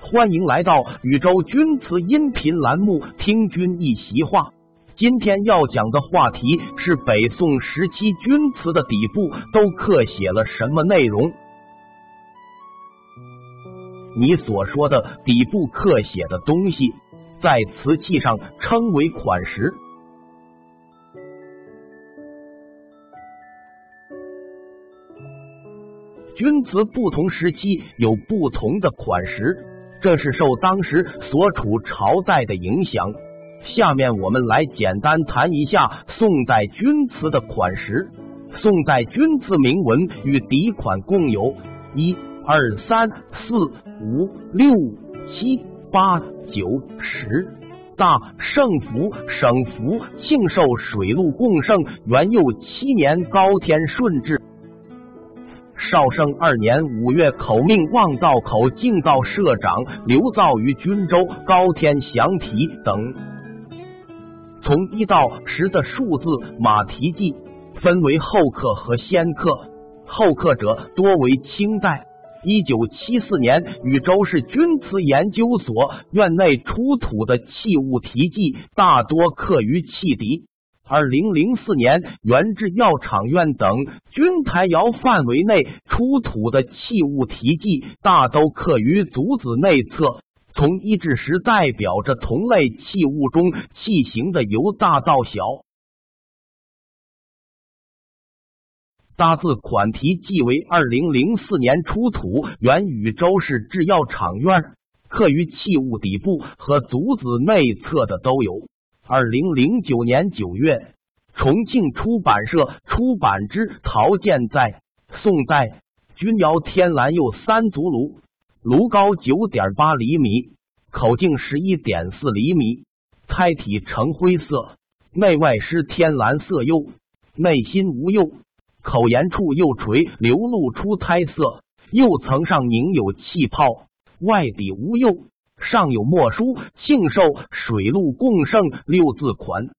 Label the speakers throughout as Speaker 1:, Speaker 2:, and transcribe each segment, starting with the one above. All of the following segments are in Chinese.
Speaker 1: 欢迎来到宇宙钧瓷音频栏目，听君一席话。今天要讲的话题是北宋时期钧瓷的底部都刻写了什么内容？你所说的底部刻写的东西，在瓷器上称为款石。钧瓷不同时期有不同的款石。这是受当时所处朝代的影响。下面我们来简单谈一下宋代钧瓷的款式。宋代钧瓷铭文与底款共有一二三四五六七八九十。大圣福省福庆寿水陆共盛元佑七年高天顺治。绍圣二年五月，口命望道口敬道社长刘造于军州高天祥题等。从一到十的数字马蹄记分为后刻和先刻，后刻者多为清代。一九七四年，禹州市钧瓷研究所院内出土的器物题记大多刻于器底。二零零四年，原制药厂院等钧台窑范围内出土的器物题记，大都刻于足子内侧。从一至十，代表着同类器物中器形的由大到小。大字款题记为二零零四年出土，原禹州市制药厂院，刻于器物底部和足子内侧的都有。二零零九年九月，重庆出版社出版之《陶建在宋代钧窑天蓝釉三足炉，炉高九点八厘米，口径十一点四厘米，胎体呈灰色，内外施天蓝色釉，内心无釉，口沿处釉垂流露出胎色，釉层上凝有气泡，外底无釉。上有墨书“庆寿水陆共盛”六字款。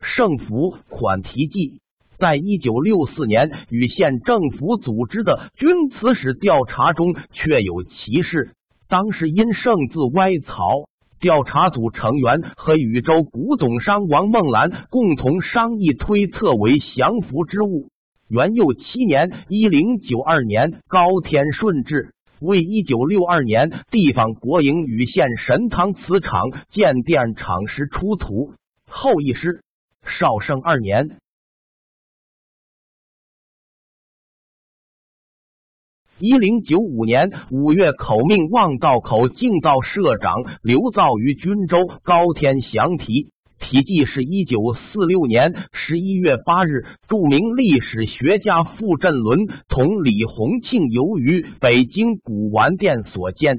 Speaker 1: 圣福款题记，在一九六四年与县政府组织的钧瓷史调查中，确有其事。当时因圣字歪草。调查组成员和禹州古董商王梦兰共同商议推测为降服之物。元佑七年（一零九二年），高天顺治为一九六二年地方国营禹县神堂瓷厂建电厂时出土。后一师绍圣二年。一零九五年五月，口命望道口敬道社长刘造于军州高天祥题题记是一九四六年十一月八日，著名历史学家傅振伦同李洪庆由于北京古玩店所见，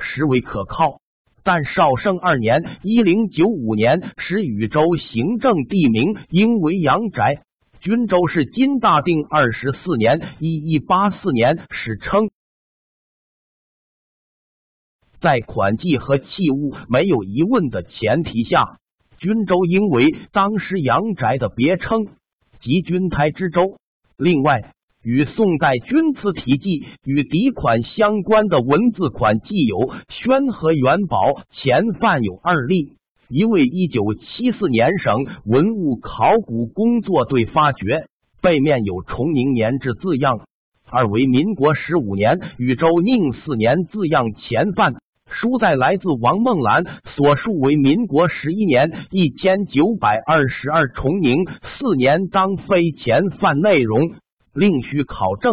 Speaker 1: 实为可靠。但绍圣二年一零九五年，使禹州行政地名应为阳宅。均州是金大定二十四年（一一八四年）史称，在款记和器物没有疑问的前提下，均州应为当时阳宅的别称，即均台之州。另外，与宋代钧瓷题记与底款相关的文字款记有宣和元宝前范有二例。一位一九七四年省文物考古工作队发掘，背面有崇宁年制字样；二为民国十五年禹州宁四年字样前范，书在来自王梦兰所述为民国十一年一千九百二十二崇宁四年当飞前范内容，另需考证。